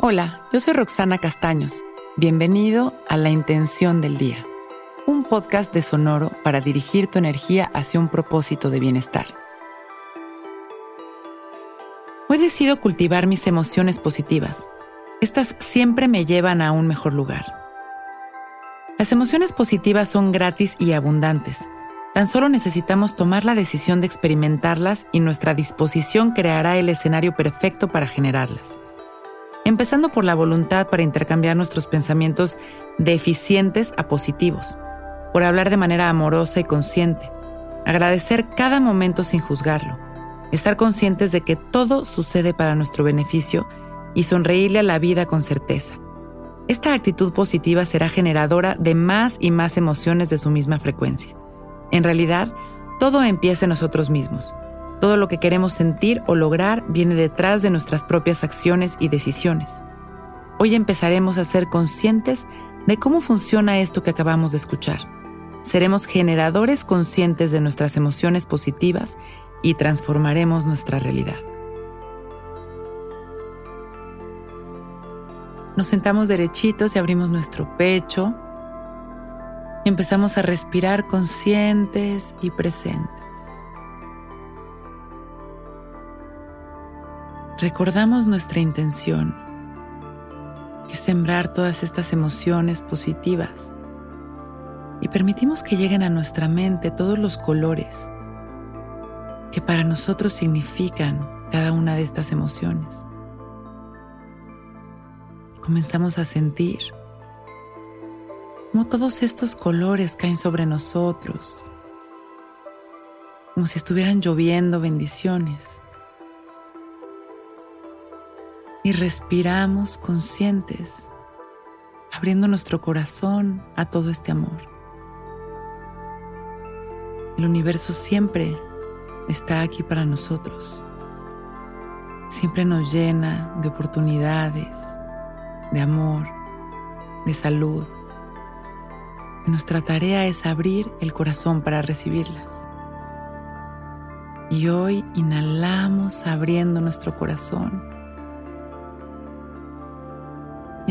Hola, yo soy Roxana Castaños. Bienvenido a La Intención del Día, un podcast de Sonoro para dirigir tu energía hacia un propósito de bienestar. Hoy decido cultivar mis emociones positivas. Estas siempre me llevan a un mejor lugar. Las emociones positivas son gratis y abundantes. Tan solo necesitamos tomar la decisión de experimentarlas y nuestra disposición creará el escenario perfecto para generarlas empezando por la voluntad para intercambiar nuestros pensamientos deficientes a positivos, por hablar de manera amorosa y consciente, agradecer cada momento sin juzgarlo, estar conscientes de que todo sucede para nuestro beneficio y sonreírle a la vida con certeza. Esta actitud positiva será generadora de más y más emociones de su misma frecuencia. En realidad, todo empieza en nosotros mismos todo lo que queremos sentir o lograr viene detrás de nuestras propias acciones y decisiones. Hoy empezaremos a ser conscientes de cómo funciona esto que acabamos de escuchar. Seremos generadores conscientes de nuestras emociones positivas y transformaremos nuestra realidad. Nos sentamos derechitos y abrimos nuestro pecho y empezamos a respirar conscientes y presentes. Recordamos nuestra intención, que es sembrar todas estas emociones positivas y permitimos que lleguen a nuestra mente todos los colores que para nosotros significan cada una de estas emociones. Comenzamos a sentir cómo todos estos colores caen sobre nosotros, como si estuvieran lloviendo bendiciones y respiramos conscientes, abriendo nuestro corazón a todo este amor. El universo siempre está aquí para nosotros. Siempre nos llena de oportunidades, de amor, de salud. nuestra tarea es abrir el corazón para recibirlas. Y hoy inhalamos abriendo nuestro corazón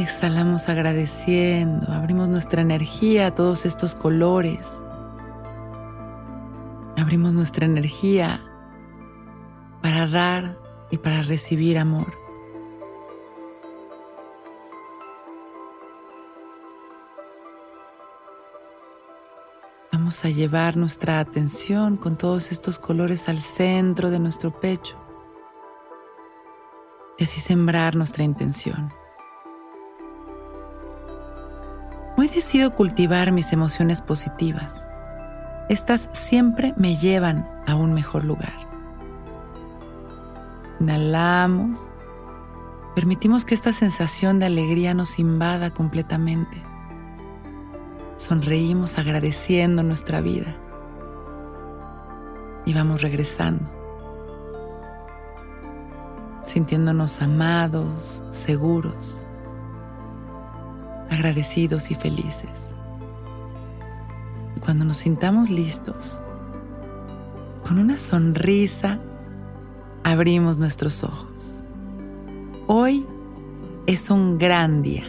exhalamos agradeciendo, abrimos nuestra energía a todos estos colores. Abrimos nuestra energía para dar y para recibir amor. Vamos a llevar nuestra atención con todos estos colores al centro de nuestro pecho y así sembrar nuestra intención. Decido cultivar mis emociones positivas. Estas siempre me llevan a un mejor lugar. Inhalamos. Permitimos que esta sensación de alegría nos invada completamente. Sonreímos agradeciendo nuestra vida. Y vamos regresando. Sintiéndonos amados, seguros agradecidos y felices. Y cuando nos sintamos listos, con una sonrisa, abrimos nuestros ojos. Hoy es un gran día.